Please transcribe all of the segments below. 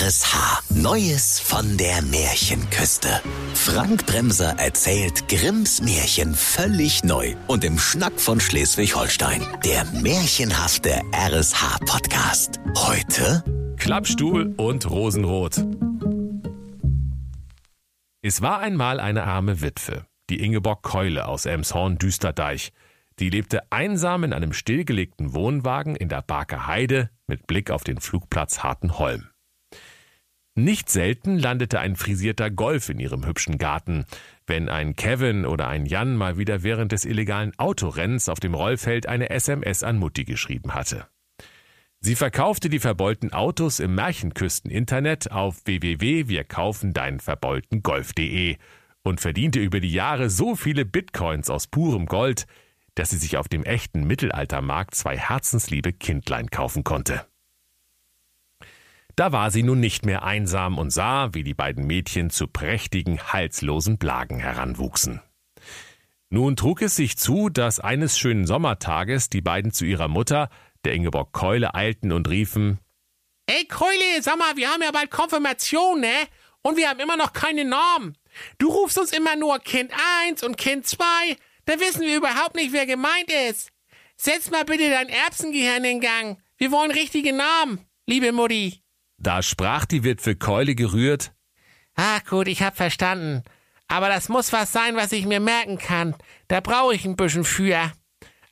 RSH. Neues von der Märchenküste. Frank Bremser erzählt Grimms Märchen völlig neu und im Schnack von Schleswig-Holstein. Der märchenhafte RSH-Podcast. Heute Klappstuhl und Rosenrot. Es war einmal eine arme Witwe, die Ingeborg Keule aus Elmshorn-Düsterdeich. Die lebte einsam in einem stillgelegten Wohnwagen in der Barker Heide mit Blick auf den Flugplatz Hartenholm. Nicht selten landete ein frisierter Golf in ihrem hübschen Garten, wenn ein Kevin oder ein Jan mal wieder während des illegalen Autorennens auf dem Rollfeld eine SMS an Mutti geschrieben hatte. Sie verkaufte die verbeulten Autos im Märchenküsten-Internet auf www.wirkaufendeinverbeultengolf.de und verdiente über die Jahre so viele Bitcoins aus purem Gold, dass sie sich auf dem echten Mittelaltermarkt zwei herzensliebe Kindlein kaufen konnte. Da war sie nun nicht mehr einsam und sah, wie die beiden Mädchen zu prächtigen, halslosen Blagen heranwuchsen. Nun trug es sich zu, dass eines schönen Sommertages die beiden zu ihrer Mutter, der Ingeborg Keule, eilten und riefen Ey Keule, sag mal, wir haben ja bald Konfirmation, ne? Und wir haben immer noch keine Namen. Du rufst uns immer nur Kind 1 und Kind 2, da wissen wir überhaupt nicht, wer gemeint ist. Setz mal bitte dein Erbsengehirn in Gang. Wir wollen richtige Namen, liebe Mutti. Da sprach die Witwe Keule gerührt. Ah, gut, ich hab verstanden. Aber das muss was sein, was ich mir merken kann. Da brauche ich ein bisschen für.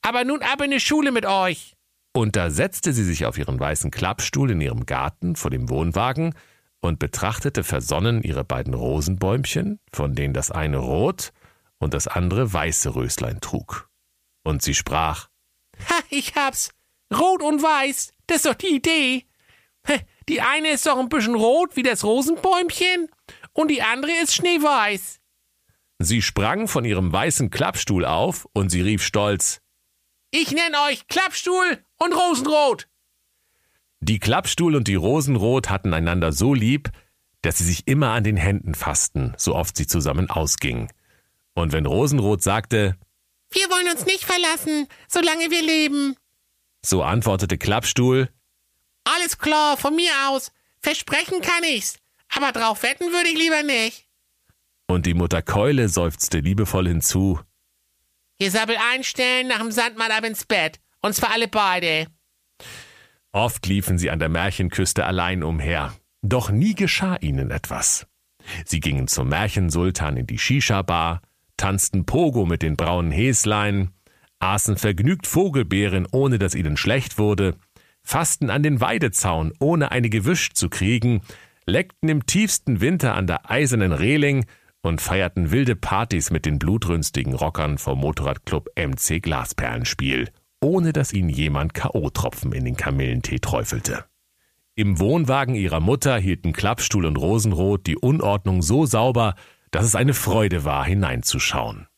Aber nun ab in die Schule mit euch. Und da setzte sie sich auf ihren weißen Klappstuhl in ihrem Garten vor dem Wohnwagen und betrachtete versonnen ihre beiden Rosenbäumchen, von denen das eine rot und das andere weiße Röslein trug. Und sie sprach, Ha, ich hab's. Rot und weiß, das ist doch die Idee. Die eine ist doch ein bisschen rot wie das Rosenbäumchen und die andere ist schneeweiß. Sie sprang von ihrem weißen Klappstuhl auf und sie rief stolz Ich nenne euch Klappstuhl und Rosenrot. Die Klappstuhl und die Rosenrot hatten einander so lieb, dass sie sich immer an den Händen fassten, so oft sie zusammen ausgingen. Und wenn Rosenrot sagte Wir wollen uns nicht verlassen, solange wir leben, so antwortete Klappstuhl alles klar, von mir aus. Versprechen kann ich's. Aber drauf wetten würde ich lieber nicht. Und die Mutter Keule seufzte liebevoll hinzu. Ihr Sabbel einstellen, nach dem Sandmann ab ins Bett. Und zwar alle beide. Oft liefen sie an der Märchenküste allein umher. Doch nie geschah ihnen etwas. Sie gingen zum Märchensultan in die Shisha-Bar, tanzten Pogo mit den braunen Häslein, aßen vergnügt Vogelbeeren, ohne dass ihnen schlecht wurde, fassten an den Weidezaun, ohne eine gewischt zu kriegen, leckten im tiefsten Winter an der eisernen Reling und feierten wilde Partys mit den blutrünstigen Rockern vom Motorradclub MC Glasperlenspiel, ohne dass ihnen jemand K.O.-Tropfen in den Kamillentee träufelte. Im Wohnwagen ihrer Mutter hielten Klappstuhl und Rosenrot die Unordnung so sauber, dass es eine Freude war, hineinzuschauen.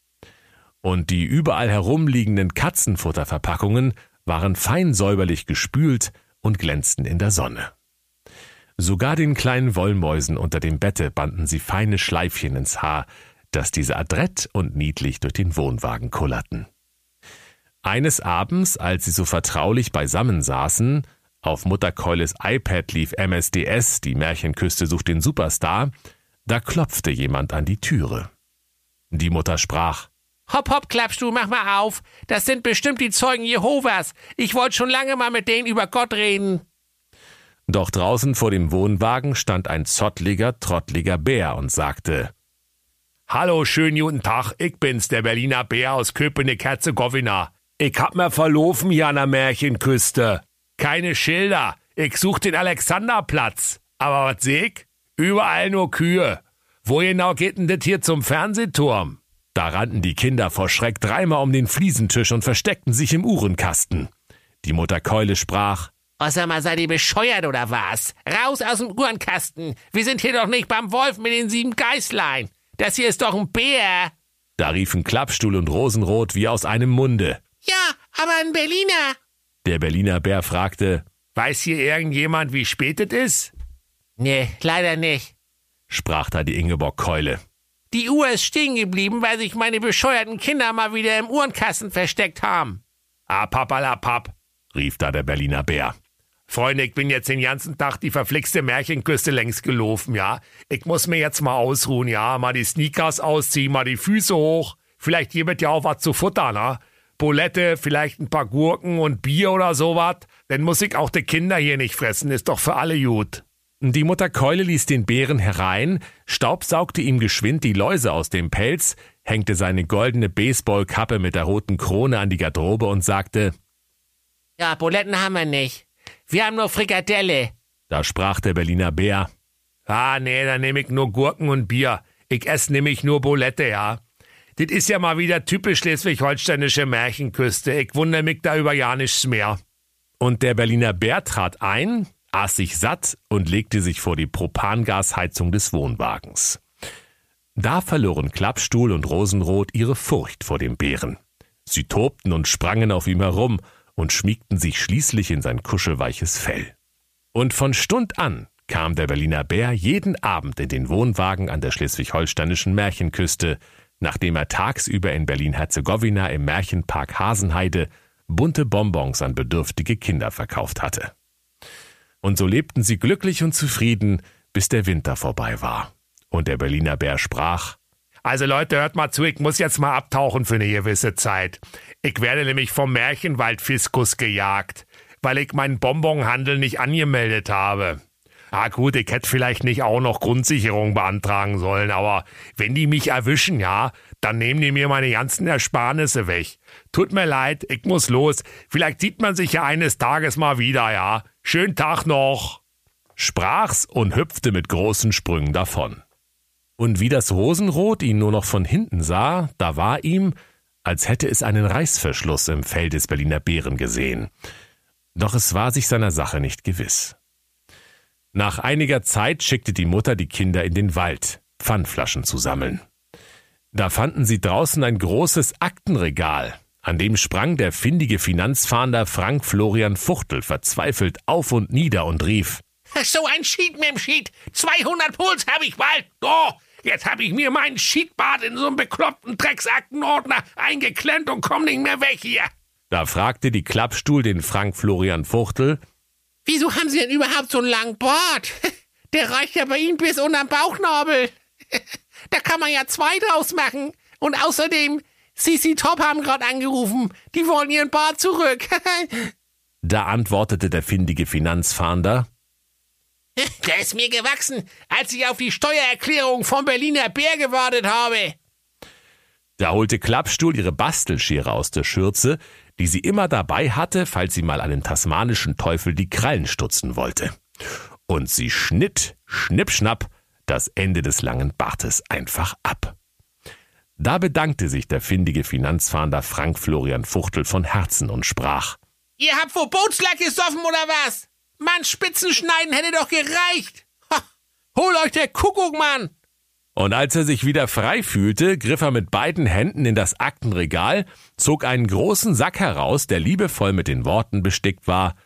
Und die überall herumliegenden Katzenfutterverpackungen waren fein säuberlich gespült und glänzten in der Sonne. Sogar den kleinen Wollmäusen unter dem Bette banden sie feine Schleifchen ins Haar, dass diese adrett und niedlich durch den Wohnwagen kullerten. Eines Abends, als sie so vertraulich beisammen saßen, auf Mutter Keules iPad lief MSDS, die Märchenküste sucht den Superstar, da klopfte jemand an die Türe. Die Mutter sprach, Hopp, hopp, Klappstuhl, mach mal auf. Das sind bestimmt die Zeugen Jehovas. Ich wollte schon lange mal mit denen über Gott reden. Doch draußen vor dem Wohnwagen stand ein zottliger, trottliger Bär und sagte, Hallo, schönen guten Tag, ich bin's, der Berliner Bär aus Köpenick-Herzegowina. Ich hab mir verlaufen hier an der Märchenküste. Keine Schilder, ich such den Alexanderplatz. Aber was seh ich? Überall nur Kühe. Wo genau geht denn das hier zum Fernsehturm? Da rannten die Kinder vor Schreck dreimal um den Fliesentisch und versteckten sich im Uhrenkasten. Die Mutter Keule sprach, sag mal, seid ihr bescheuert oder was? Raus aus dem Uhrenkasten. Wir sind hier doch nicht beim Wolf mit den sieben Geißlein. Das hier ist doch ein Bär. Da riefen Klappstuhl und Rosenrot wie aus einem Munde. Ja, aber ein Berliner. Der Berliner Bär fragte, Weiß hier irgendjemand, wie spät es ist? Nee, leider nicht. sprach da die Ingeborg Keule. Die Uhr ist stehen geblieben, weil sich meine bescheuerten Kinder mal wieder im Uhrenkasten versteckt haben. Ah, papalapap, rief da der Berliner Bär. Freunde, ich bin jetzt den ganzen Tag die verflixte Märchenküste längs gelaufen, ja. Ich muss mir jetzt mal ausruhen, ja. Mal die Sneakers ausziehen, mal die Füße hoch. Vielleicht gibt ja auch was zu futtern, ne? Bulette, vielleicht ein paar Gurken und Bier oder sowas. Dann muss ich auch die Kinder hier nicht fressen, ist doch für alle gut. Die Mutter Keule ließ den Bären herein, staubsaugte ihm geschwind die Läuse aus dem Pelz, hängte seine goldene Baseballkappe mit der roten Krone an die Garderobe und sagte, Ja, Buletten haben wir nicht. Wir haben nur Frikadelle. Da sprach der Berliner Bär. Ah, nee, dann nehme ich nur Gurken und Bier. Ich esse nämlich nur Bulette, ja. Das ist ja mal wieder typisch schleswig-holsteinische Märchenküste. Ich wundere mich da über ja nichts mehr. Und der Berliner Bär trat ein, aß sich satt und legte sich vor die Propangasheizung des Wohnwagens. Da verloren Klappstuhl und Rosenrot ihre Furcht vor dem Bären. Sie tobten und sprangen auf ihm herum, und schmiegten sich schließlich in sein kuschelweiches Fell. Und von Stund an kam der Berliner Bär jeden Abend in den Wohnwagen an der schleswig-holsteinischen Märchenküste, nachdem er tagsüber in Berlin-Herzegowina im Märchenpark Hasenheide bunte Bonbons an bedürftige Kinder verkauft hatte. Und so lebten sie glücklich und zufrieden, bis der Winter vorbei war. Und der Berliner Bär sprach, also Leute, hört mal zu, ich muss jetzt mal abtauchen für eine gewisse Zeit. Ich werde nämlich vom Märchenwaldfiskus gejagt, weil ich meinen Bonbonhandel nicht angemeldet habe. Ah gut, ich hätte vielleicht nicht auch noch Grundsicherung beantragen sollen, aber wenn die mich erwischen, ja, dann nehmen die mir meine ganzen Ersparnisse weg. Tut mir leid, ich muss los. Vielleicht sieht man sich ja eines Tages mal wieder, ja. Schönen Tag noch. Sprach's und hüpfte mit großen Sprüngen davon. Und wie das Rosenrot ihn nur noch von hinten sah, da war ihm, als hätte es einen Reißverschluss im Fell des Berliner Bären gesehen. Doch es war sich seiner Sache nicht gewiss. Nach einiger Zeit schickte die Mutter die Kinder in den Wald, Pfandflaschen zu sammeln. Da fanden sie draußen ein großes Aktenregal, an dem sprang der findige Finanzfahnder Frank Florian Fuchtel verzweifelt auf und nieder und rief So ein Sheet mit dem Sheet. 200 Puls habe ich bald. Oh, Jetzt habe ich mir meinen Schiedbart in so einen bekloppten Drecksaktenordner eingeklemmt und komm nicht mehr weg hier. Da fragte die Klappstuhl den Frank Florian Fuchtel. Wieso haben Sie denn überhaupt so einen langen Bart? Der reicht ja bei Ihnen bis unterm Bauchnabel. Da kann man ja zwei draus machen. Und außerdem, CC Top haben gerade angerufen. Die wollen ihren Bart zurück. da antwortete der findige Finanzfahnder. Der ist mir gewachsen, als ich auf die Steuererklärung vom Berliner Bär gewartet habe. Da holte Klappstuhl ihre Bastelschere aus der Schürze, die sie immer dabei hatte, falls sie mal einem tasmanischen Teufel die Krallen stutzen wollte. Und sie schnitt, schnippschnapp, das Ende des langen Bartes einfach ab. Da bedankte sich der findige Finanzfahnder Frank Florian Fuchtel von Herzen und sprach: Ihr habt Verbotslack gesoffen oder was? Mann, Spitzenschneiden hätte doch gereicht. Ha, hol euch der Kuckuck, Mann! Und als er sich wieder frei fühlte, griff er mit beiden Händen in das Aktenregal, zog einen großen Sack heraus, der liebevoll mit den Worten bestickt war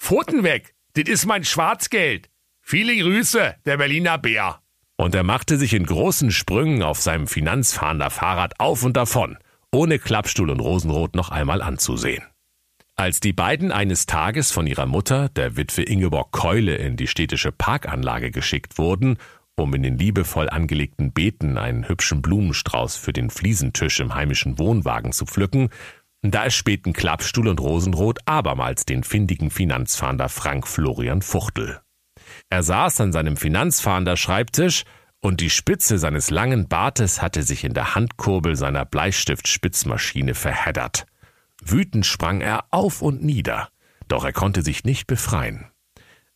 Pfoten weg, dit is mein Schwarzgeld. Viele Grüße, der Berliner Bär. Und er machte sich in großen Sprüngen auf seinem Finanzfahnder Fahrrad auf und davon, ohne Klappstuhl und Rosenrot noch einmal anzusehen. Als die beiden eines Tages von ihrer Mutter, der Witwe Ingeborg Keule, in die städtische Parkanlage geschickt wurden, um in den liebevoll angelegten Beeten einen hübschen Blumenstrauß für den Fliesentisch im heimischen Wohnwagen zu pflücken, da erspähten Klappstuhl und Rosenrot abermals den findigen Finanzfahnder Frank Florian Fuchtel. Er saß an seinem Finanzfahnder-Schreibtisch und die Spitze seines langen Bartes hatte sich in der Handkurbel seiner Bleistiftspitzmaschine verheddert. Wütend sprang er auf und nieder, doch er konnte sich nicht befreien.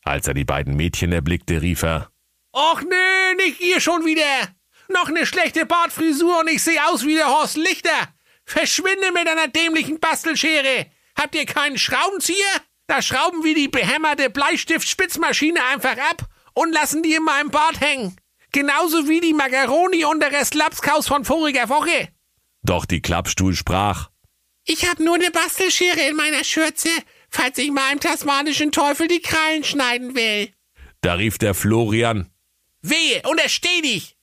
Als er die beiden Mädchen erblickte, rief er Och nee, nicht ihr schon wieder. Noch ne schlechte Bartfrisur und ich sehe aus wie der Horst Lichter. Verschwinde mit einer dämlichen Bastelschere. Habt ihr keinen Schraubenzieher? Da schrauben wir die behämmerte Bleistiftspitzmaschine einfach ab und lassen die in meinem Bart hängen. Genauso wie die Macaroni und der Rest Lapskaus von voriger Woche. Doch die Klappstuhl sprach. Ich hab nur ne Bastelschere in meiner Schürze, falls ich mal einem tasmanischen Teufel die Krallen schneiden will. Da rief der Florian. Wehe, untersteh dich!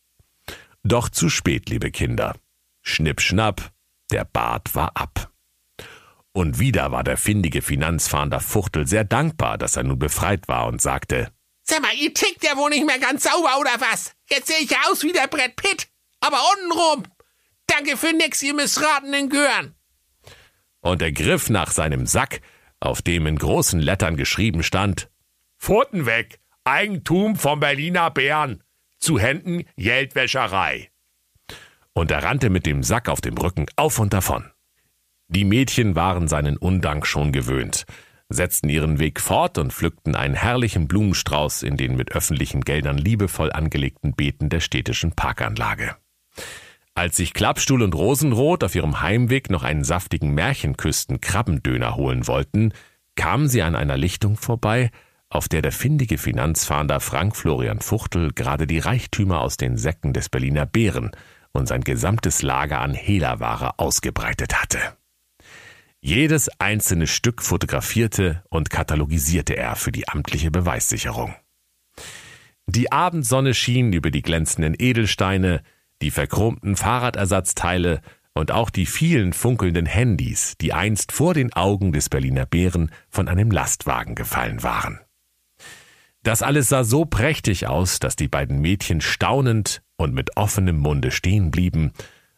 Doch zu spät, liebe Kinder. Schnipp, schnapp, der Bart war ab. Und wieder war der findige Finanzfahnder Fuchtel sehr dankbar, dass er nun befreit war und sagte, Sag mal, ihr tickt ja wohl nicht mehr ganz sauber, oder was? Jetzt sehe ich ja aus wie der Brett Pitt, aber untenrum. Danke für nix, ihr missratenen Gören. Und er griff nach seinem Sack, auf dem in großen Lettern geschrieben stand, Pfoten weg, Eigentum vom Berliner Bären, zu Händen Geldwäscherei. Und er rannte mit dem Sack auf dem Rücken auf und davon. Die Mädchen waren seinen Undank schon gewöhnt, setzten ihren Weg fort und pflückten einen herrlichen Blumenstrauß in den mit öffentlichen Geldern liebevoll angelegten Beeten der städtischen Parkanlage. Als sich Klappstuhl und Rosenrot auf ihrem Heimweg noch einen saftigen Märchenküsten-Krabbendöner holen wollten, kamen sie an einer Lichtung vorbei, auf der der findige Finanzfahnder Frank Florian Fuchtel gerade die Reichtümer aus den Säcken des Berliner Bären und sein gesamtes Lager an Hehlerware ausgebreitet hatte. Jedes einzelne Stück fotografierte und katalogisierte er für die amtliche Beweissicherung. Die Abendsonne schien über die glänzenden Edelsteine, die verchromten Fahrradersatzteile und auch die vielen funkelnden Handys, die einst vor den Augen des Berliner Bären von einem Lastwagen gefallen waren. Das alles sah so prächtig aus, dass die beiden Mädchen staunend und mit offenem Munde stehen blieben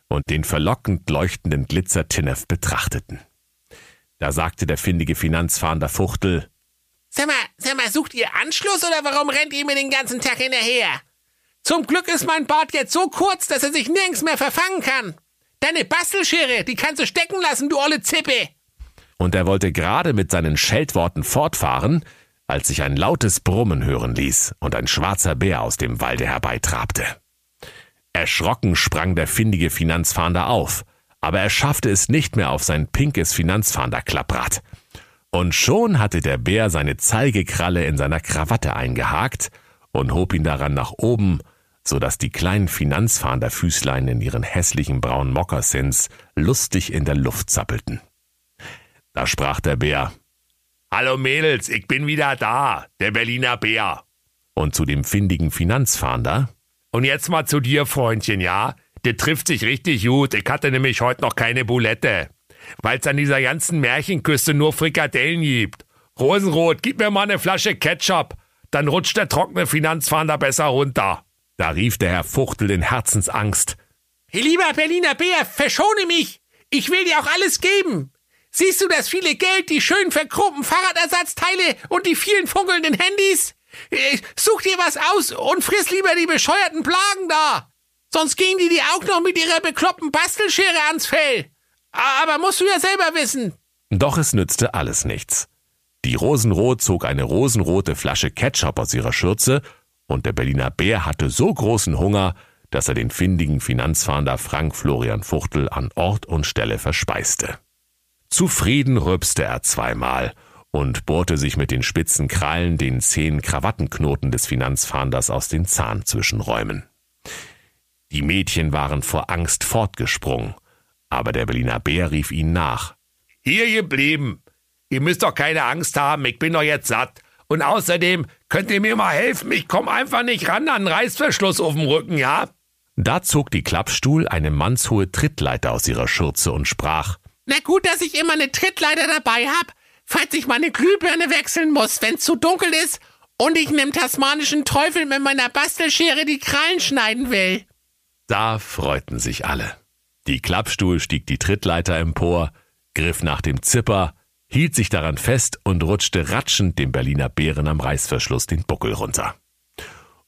und den verlockend leuchtenden Glitzer Tinnef betrachteten. Da sagte der findige Finanzfahnder Fuchtel, Sag mal, sag mal, sucht ihr Anschluss oder warum rennt ihr mir den ganzen Tag hinterher? Zum Glück ist mein Bart jetzt so kurz, dass er sich nirgends mehr verfangen kann. Deine Bastelschere, die kannst du stecken lassen, du olle Zippe. Und er wollte gerade mit seinen Scheltworten fortfahren, als sich ein lautes Brummen hören ließ und ein schwarzer Bär aus dem Walde herbeitrabte. Erschrocken sprang der findige Finanzfahnder auf, aber er schaffte es nicht mehr auf sein pinkes Finanzfahnderklapprad. Und schon hatte der Bär seine Zeigekralle in seiner Krawatte eingehakt und hob ihn daran nach oben so dass die kleinen Finanzfahnderfüßlein in ihren hässlichen braunen Mokassins lustig in der Luft zappelten. Da sprach der Bär, Hallo Mädels, ich bin wieder da, der Berliner Bär. Und zu dem findigen Finanzfahnder, Und jetzt mal zu dir, Freundchen, ja? Der trifft sich richtig gut. Ich hatte nämlich heute noch keine Boulette. Weil's an dieser ganzen Märchenküste nur Frikadellen gibt. Rosenrot, gib mir mal eine Flasche Ketchup. Dann rutscht der trockene Finanzfahnder besser runter. Da rief der Herr Fuchtel in Herzensangst. Lieber Berliner Bär, verschone mich. Ich will dir auch alles geben. Siehst du das viele Geld, die schön verchromten Fahrradersatzteile und die vielen funkelnden Handys? Äh, Such dir was aus und friss lieber die bescheuerten Plagen da. Sonst gehen die dir auch noch mit ihrer bekloppten Bastelschere ans Fell. Aber musst du ja selber wissen. Doch es nützte alles nichts. Die Rosenrot zog eine rosenrote Flasche Ketchup aus ihrer Schürze und der Berliner Bär hatte so großen Hunger, dass er den findigen Finanzfahnder Frank Florian Fuchtel an Ort und Stelle verspeiste. Zufrieden rübste er zweimal und bohrte sich mit den spitzen Krallen den zehn Krawattenknoten des Finanzfahnders aus den Zahnzwischenräumen. Die Mädchen waren vor Angst fortgesprungen, aber der Berliner Bär rief ihnen nach. Hier geblieben. Ihr müsst doch keine Angst haben, ich bin doch jetzt satt. Und außerdem könnt ihr mir mal helfen, ich komme einfach nicht ran an den Reißverschluss auf dem Rücken, ja? Da zog die Klappstuhl eine mannshohe Trittleiter aus ihrer Schürze und sprach, Na gut, dass ich immer eine Trittleiter dabei hab, falls ich meine Glühbirne wechseln muss, wenn's zu dunkel ist und ich nem tasmanischen Teufel mit meiner Bastelschere die Krallen schneiden will. Da freuten sich alle. Die Klappstuhl stieg die Trittleiter empor, griff nach dem Zipper, hielt sich daran fest und rutschte ratschend dem Berliner Bären am Reißverschluss den Buckel runter.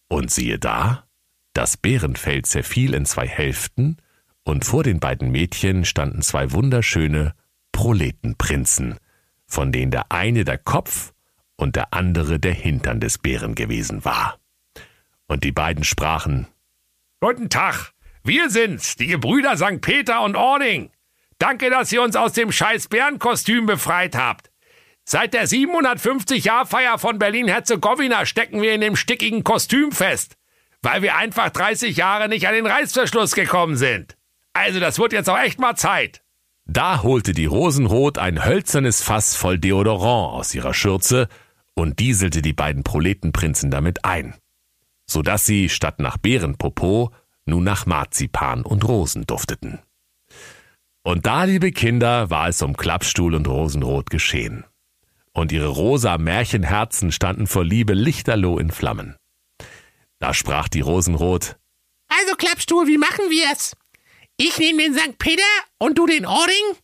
Und siehe da, das Bärenfell zerfiel in zwei Hälften, und vor den beiden Mädchen standen zwei wunderschöne Proletenprinzen, von denen der eine der Kopf und der andere der Hintern des Bären gewesen war. Und die beiden sprachen Guten Tag, wir sind's, die Gebrüder St. Peter und Ording. Danke, dass ihr uns aus dem scheiß Bärenkostüm befreit habt. Seit der 750-Jahr-Feier von Berlin-Herzegowina stecken wir in dem stickigen Kostüm fest, weil wir einfach 30 Jahre nicht an den Reißverschluss gekommen sind. Also, das wird jetzt auch echt mal Zeit. Da holte die Rosenrot ein hölzernes Fass voll Deodorant aus ihrer Schürze und dieselte die beiden Proletenprinzen damit ein, so dass sie statt nach Bärenpopo nun nach Marzipan und Rosen dufteten. Und da, liebe Kinder, war es um Klappstuhl und Rosenrot geschehen. Und ihre rosa Märchenherzen standen vor Liebe lichterloh in Flammen. Da sprach die Rosenrot, Also Klappstuhl, wie machen wir's? Ich nehme den St. Peter und du den Ohrring?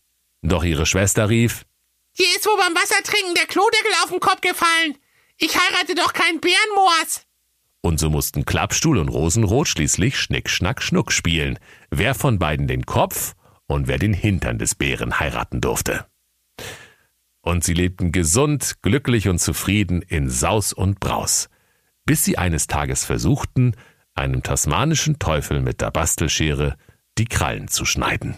doch ihre Schwester rief, Hier ist wohl beim Wassertrinken der Klodeckel auf den Kopf gefallen. Ich heirate doch keinen Bärenmoors. Und so mussten Klappstuhl und Rosenrot schließlich Schnick, Schnack, Schnuck spielen, wer von beiden den Kopf und wer den Hintern des Bären heiraten durfte. Und sie lebten gesund, glücklich und zufrieden in Saus und Braus, bis sie eines Tages versuchten, einem tasmanischen Teufel mit der Bastelschere die Krallen zu schneiden.